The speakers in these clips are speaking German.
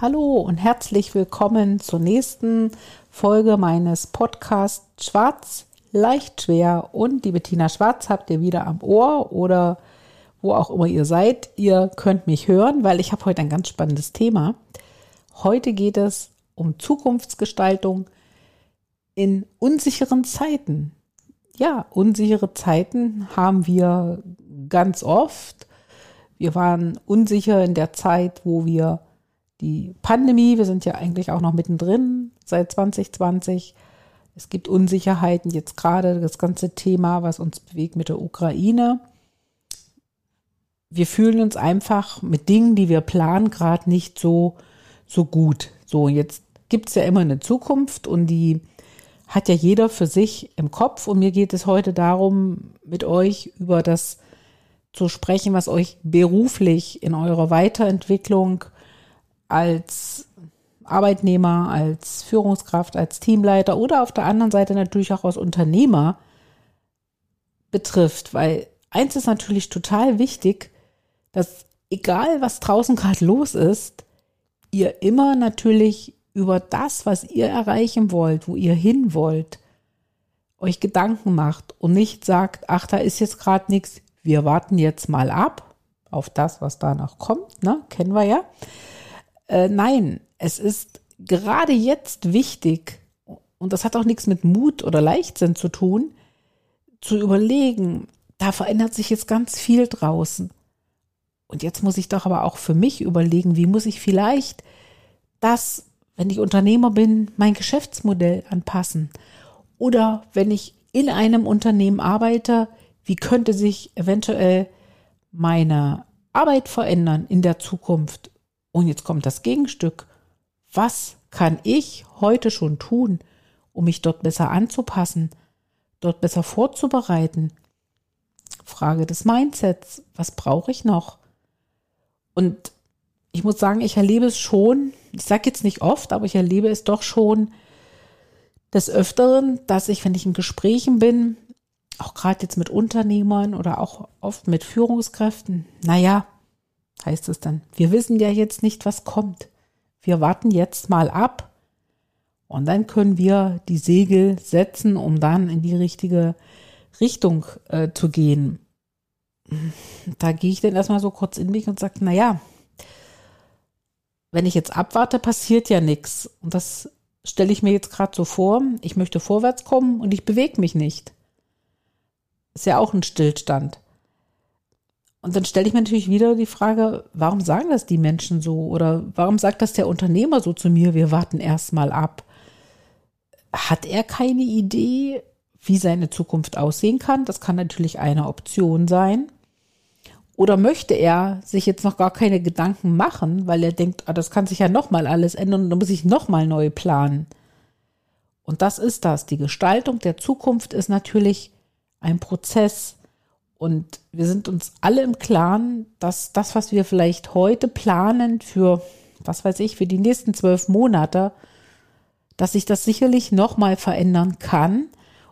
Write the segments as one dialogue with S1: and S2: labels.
S1: Hallo und herzlich willkommen zur nächsten Folge meines Podcasts Schwarz, leicht schwer und die Bettina Schwarz habt ihr wieder am Ohr oder wo auch immer ihr seid. Ihr könnt mich hören, weil ich habe heute ein ganz spannendes Thema. Heute geht es um Zukunftsgestaltung in unsicheren Zeiten. Ja, unsichere Zeiten haben wir ganz oft. Wir waren unsicher in der Zeit, wo wir die Pandemie, wir sind ja eigentlich auch noch mittendrin seit 2020. Es gibt Unsicherheiten, jetzt gerade das ganze Thema, was uns bewegt mit der Ukraine. Wir fühlen uns einfach mit Dingen, die wir planen, gerade nicht so, so gut. So, jetzt gibt es ja immer eine Zukunft und die hat ja jeder für sich im Kopf. Und mir geht es heute darum, mit euch über das zu sprechen, was euch beruflich in eurer Weiterentwicklung als Arbeitnehmer, als Führungskraft, als Teamleiter oder auf der anderen Seite natürlich auch als Unternehmer betrifft. Weil eins ist natürlich total wichtig, dass egal was draußen gerade los ist, ihr immer natürlich über das, was ihr erreichen wollt, wo ihr hin wollt, euch Gedanken macht und nicht sagt, ach, da ist jetzt gerade nichts, wir warten jetzt mal ab auf das, was da noch kommt, ne? Kennen wir ja. Äh, nein, es ist gerade jetzt wichtig, und das hat auch nichts mit Mut oder Leichtsinn zu tun, zu überlegen, da verändert sich jetzt ganz viel draußen. Und jetzt muss ich doch aber auch für mich überlegen, wie muss ich vielleicht das, wenn ich Unternehmer bin, mein Geschäftsmodell anpassen? Oder wenn ich in einem Unternehmen arbeite, wie könnte sich eventuell meine Arbeit verändern in der Zukunft? Und jetzt kommt das Gegenstück. Was kann ich heute schon tun, um mich dort besser anzupassen, dort besser vorzubereiten? Frage des Mindsets. Was brauche ich noch? Und ich muss sagen, ich erlebe es schon, ich sage jetzt nicht oft, aber ich erlebe es doch schon des Öfteren, dass ich, wenn ich in Gesprächen bin, auch gerade jetzt mit Unternehmern oder auch oft mit Führungskräften, naja, heißt es dann. Wir wissen ja jetzt nicht, was kommt. Wir warten jetzt mal ab und dann können wir die Segel setzen, um dann in die richtige Richtung äh, zu gehen. Da gehe ich dann erstmal so kurz in mich und sage, na ja, wenn ich jetzt abwarte, passiert ja nichts. Und das stelle ich mir jetzt gerade so vor. Ich möchte vorwärts kommen und ich bewege mich nicht. Ist ja auch ein Stillstand. Und dann stelle ich mir natürlich wieder die Frage, warum sagen das die Menschen so? Oder warum sagt das der Unternehmer so zu mir, wir warten erstmal ab? Hat er keine Idee, wie seine Zukunft aussehen kann? Das kann natürlich eine Option sein. Oder möchte er sich jetzt noch gar keine Gedanken machen, weil er denkt, ah, das kann sich ja nochmal alles ändern und dann muss ich nochmal neu planen. Und das ist das. Die Gestaltung der Zukunft ist natürlich ein Prozess, und wir sind uns alle im Klaren, dass das, was wir vielleicht heute planen für, was weiß ich, für die nächsten zwölf Monate, dass sich das sicherlich nochmal verändern kann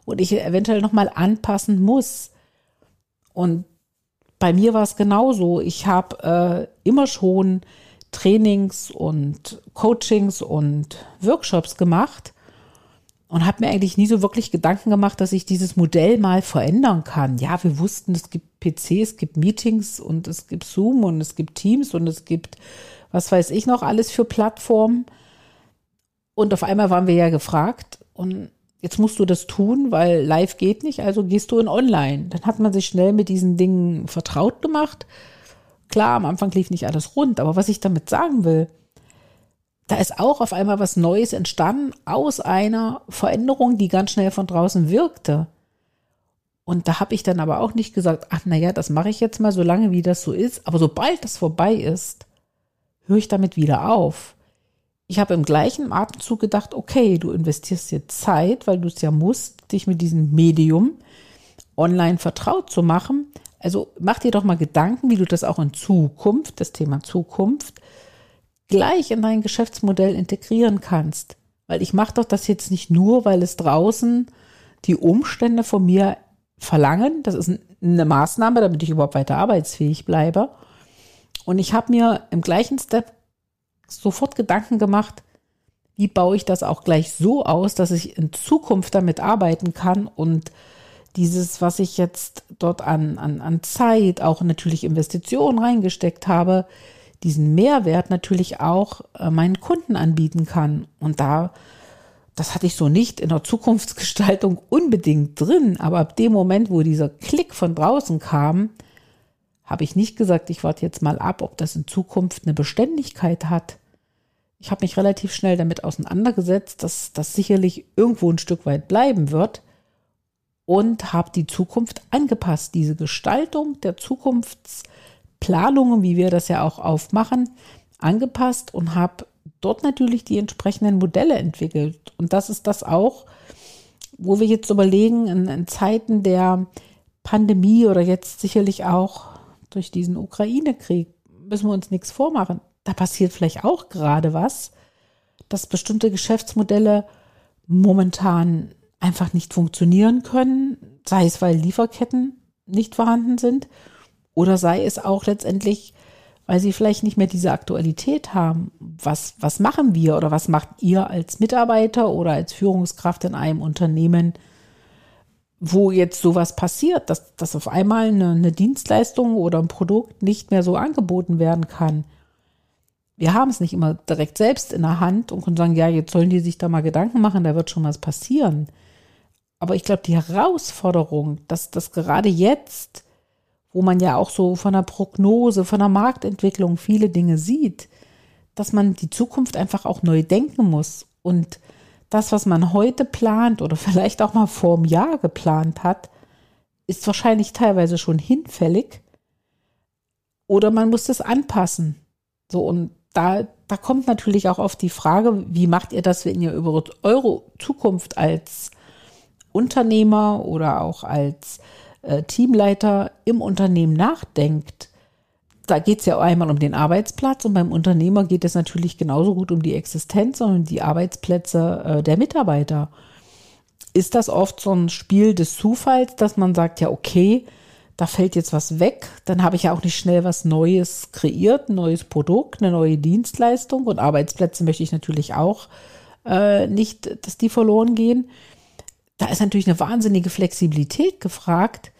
S1: und ich eventuell nochmal anpassen muss. Und bei mir war es genauso. Ich habe äh, immer schon Trainings und Coachings und Workshops gemacht und habe mir eigentlich nie so wirklich Gedanken gemacht, dass ich dieses Modell mal verändern kann. Ja, wir wussten, es gibt PC, es gibt Meetings und es gibt Zoom und es gibt Teams und es gibt, was weiß ich noch, alles für Plattformen. Und auf einmal waren wir ja gefragt und jetzt musst du das tun, weil live geht nicht, also gehst du in online. Dann hat man sich schnell mit diesen Dingen vertraut gemacht. Klar, am Anfang lief nicht alles rund, aber was ich damit sagen will, da ist auch auf einmal was Neues entstanden aus einer Veränderung, die ganz schnell von draußen wirkte. Und da habe ich dann aber auch nicht gesagt, ach naja, das mache ich jetzt mal so lange, wie das so ist. Aber sobald das vorbei ist, höre ich damit wieder auf. ich habe im gleichen Atemzug gedacht, okay, du investierst jetzt Zeit, weil du es ja musst, dich mit diesem Medium online vertraut zu machen. Also mach dir doch mal Gedanken, wie du das auch in Zukunft, das Thema Zukunft, gleich in dein Geschäftsmodell integrieren kannst. Weil ich mache doch das jetzt nicht nur, weil es draußen die Umstände von mir verlangen. Das ist eine Maßnahme, damit ich überhaupt weiter arbeitsfähig bleibe. Und ich habe mir im gleichen Step sofort Gedanken gemacht, wie baue ich das auch gleich so aus, dass ich in Zukunft damit arbeiten kann und dieses, was ich jetzt dort an, an, an Zeit, auch natürlich Investitionen reingesteckt habe, diesen Mehrwert natürlich auch äh, meinen Kunden anbieten kann. Und da, das hatte ich so nicht in der Zukunftsgestaltung unbedingt drin, aber ab dem Moment, wo dieser Klick von draußen kam, habe ich nicht gesagt, ich warte jetzt mal ab, ob das in Zukunft eine Beständigkeit hat. Ich habe mich relativ schnell damit auseinandergesetzt, dass das sicherlich irgendwo ein Stück weit bleiben wird und habe die Zukunft angepasst. Diese Gestaltung der Zukunftsplanungen, wie wir das ja auch aufmachen, angepasst und habe dort natürlich die entsprechenden Modelle entwickelt. Und das ist das auch, wo wir jetzt überlegen, in, in Zeiten der Pandemie oder jetzt sicherlich auch durch diesen Ukraine-Krieg, müssen wir uns nichts vormachen. Da passiert vielleicht auch gerade was, dass bestimmte Geschäftsmodelle momentan einfach nicht funktionieren können, sei es, weil Lieferketten nicht vorhanden sind oder sei es auch letztendlich, weil sie vielleicht nicht mehr diese Aktualität haben. Was, was machen wir oder was macht ihr als Mitarbeiter oder als Führungskraft in einem Unternehmen, wo jetzt sowas passiert, dass, dass auf einmal eine, eine Dienstleistung oder ein Produkt nicht mehr so angeboten werden kann. Wir haben es nicht immer direkt selbst in der Hand und können sagen, ja, jetzt sollen die sich da mal Gedanken machen, da wird schon was passieren. Aber ich glaube, die Herausforderung, dass das gerade jetzt, wo man ja auch so von der Prognose, von der Marktentwicklung viele Dinge sieht, dass man die Zukunft einfach auch neu denken muss und das, was man heute plant oder vielleicht auch mal vor einem Jahr geplant hat, ist wahrscheinlich teilweise schon hinfällig. Oder man muss das anpassen. So, und da, da kommt natürlich auch auf die Frage, wie macht ihr das, wenn ihr über eure Zukunft als Unternehmer oder auch als Teamleiter im Unternehmen nachdenkt? da geht es ja einmal um den Arbeitsplatz und beim Unternehmer geht es natürlich genauso gut um die Existenz und die Arbeitsplätze äh, der Mitarbeiter. Ist das oft so ein Spiel des Zufalls, dass man sagt, ja, okay, da fällt jetzt was weg, dann habe ich ja auch nicht schnell was Neues kreiert, ein neues Produkt, eine neue Dienstleistung und Arbeitsplätze möchte ich natürlich auch äh, nicht, dass die verloren gehen. Da ist natürlich eine wahnsinnige Flexibilität gefragt.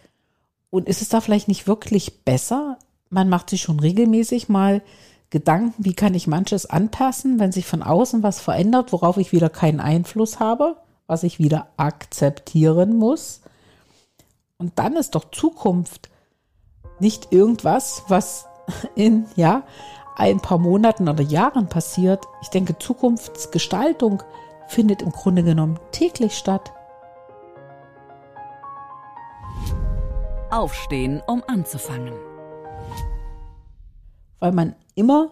S1: Und ist es da vielleicht nicht wirklich besser, man macht sich schon regelmäßig mal Gedanken, wie kann ich manches anpassen, wenn sich von außen was verändert, worauf ich wieder keinen Einfluss habe, was ich wieder akzeptieren muss. Und dann ist doch Zukunft nicht irgendwas, was in, ja, ein paar Monaten oder Jahren passiert. Ich denke, Zukunftsgestaltung findet im Grunde genommen täglich statt.
S2: Aufstehen, um anzufangen
S1: weil man immer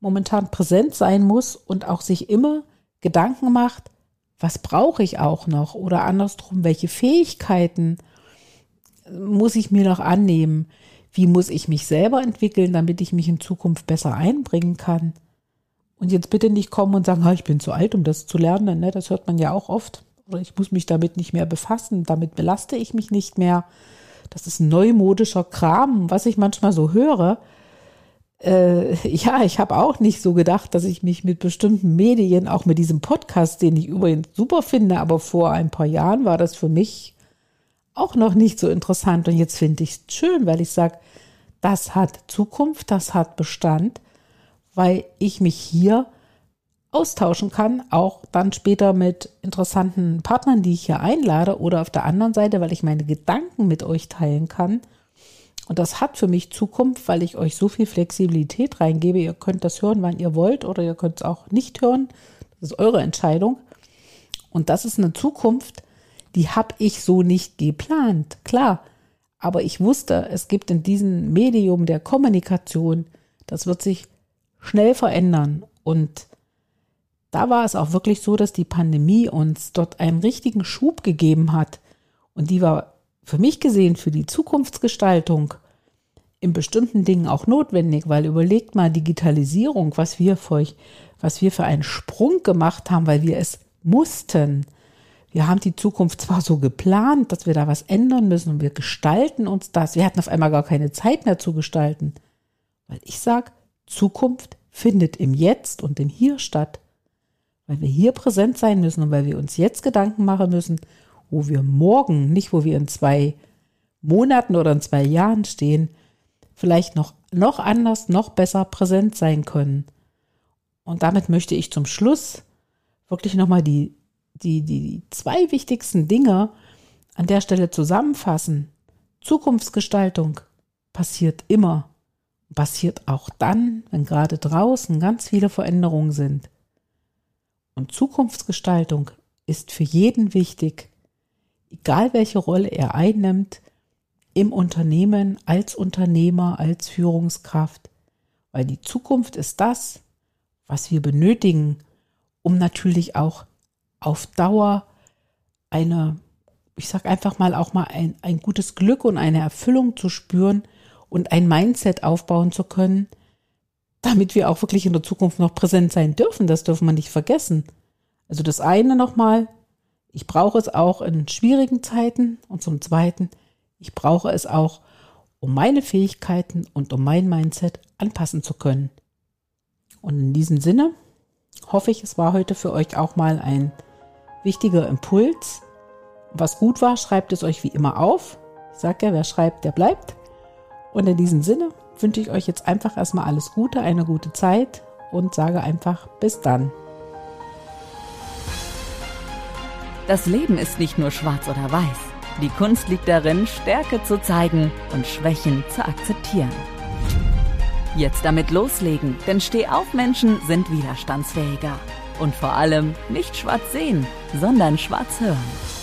S1: momentan präsent sein muss und auch sich immer Gedanken macht, was brauche ich auch noch oder andersrum, welche Fähigkeiten muss ich mir noch annehmen, wie muss ich mich selber entwickeln, damit ich mich in Zukunft besser einbringen kann. Und jetzt bitte nicht kommen und sagen, ich bin zu alt, um das zu lernen. Ne? Das hört man ja auch oft. Oder ich muss mich damit nicht mehr befassen, damit belaste ich mich nicht mehr. Das ist neumodischer Kram, was ich manchmal so höre äh, ja, ich habe auch nicht so gedacht, dass ich mich mit bestimmten Medien, auch mit diesem Podcast, den ich übrigens super finde, aber vor ein paar Jahren war das für mich auch noch nicht so interessant. Und jetzt finde ich es schön, weil ich sage, das hat Zukunft, das hat Bestand, weil ich mich hier austauschen kann, auch dann später mit interessanten Partnern, die ich hier einlade, oder auf der anderen Seite, weil ich meine Gedanken mit euch teilen kann und das hat für mich Zukunft, weil ich euch so viel Flexibilität reingebe. Ihr könnt das hören, wann ihr wollt, oder ihr könnt es auch nicht hören. Das ist eure Entscheidung. Und das ist eine Zukunft, die habe ich so nicht geplant. Klar. Aber ich wusste, es gibt in diesem Medium der Kommunikation, das wird sich schnell verändern. Und da war es auch wirklich so, dass die Pandemie uns dort einen richtigen Schub gegeben hat. Und die war für mich gesehen für die Zukunftsgestaltung in bestimmten Dingen auch notwendig, weil überlegt mal Digitalisierung, was wir für, was wir für einen Sprung gemacht haben, weil wir es mussten. Wir haben die Zukunft zwar so geplant, dass wir da was ändern müssen und wir gestalten uns das. Wir hatten auf einmal gar keine Zeit mehr zu gestalten. Weil ich sage, Zukunft findet im Jetzt und im Hier statt. Weil wir hier präsent sein müssen und weil wir uns jetzt Gedanken machen müssen, wo wir morgen, nicht wo wir in zwei Monaten oder in zwei Jahren stehen, vielleicht noch, noch anders, noch besser präsent sein können. Und damit möchte ich zum Schluss wirklich nochmal die, die, die, die zwei wichtigsten Dinge an der Stelle zusammenfassen. Zukunftsgestaltung passiert immer. Passiert auch dann, wenn gerade draußen ganz viele Veränderungen sind. Und Zukunftsgestaltung ist für jeden wichtig, egal welche Rolle er einnimmt, im Unternehmen, als Unternehmer, als Führungskraft, weil die Zukunft ist das, was wir benötigen, um natürlich auch auf Dauer eine, ich sag einfach mal auch mal ein, ein gutes Glück und eine Erfüllung zu spüren und ein Mindset aufbauen zu können, damit wir auch wirklich in der Zukunft noch präsent sein dürfen. Das dürfen wir nicht vergessen. Also das eine nochmal, ich brauche es auch in schwierigen Zeiten und zum zweiten, ich brauche es auch, um meine Fähigkeiten und um mein Mindset anpassen zu können. Und in diesem Sinne hoffe ich, es war heute für euch auch mal ein wichtiger Impuls. Was gut war, schreibt es euch wie immer auf. Ich sage ja, wer schreibt, der bleibt. Und in diesem Sinne wünsche ich euch jetzt einfach erstmal alles Gute, eine gute Zeit und sage einfach bis dann.
S2: Das Leben ist nicht nur schwarz oder weiß. Die Kunst liegt darin, Stärke zu zeigen und Schwächen zu akzeptieren. Jetzt damit loslegen, denn Stehaufmenschen sind widerstandsfähiger. Und vor allem nicht schwarz sehen, sondern schwarz hören.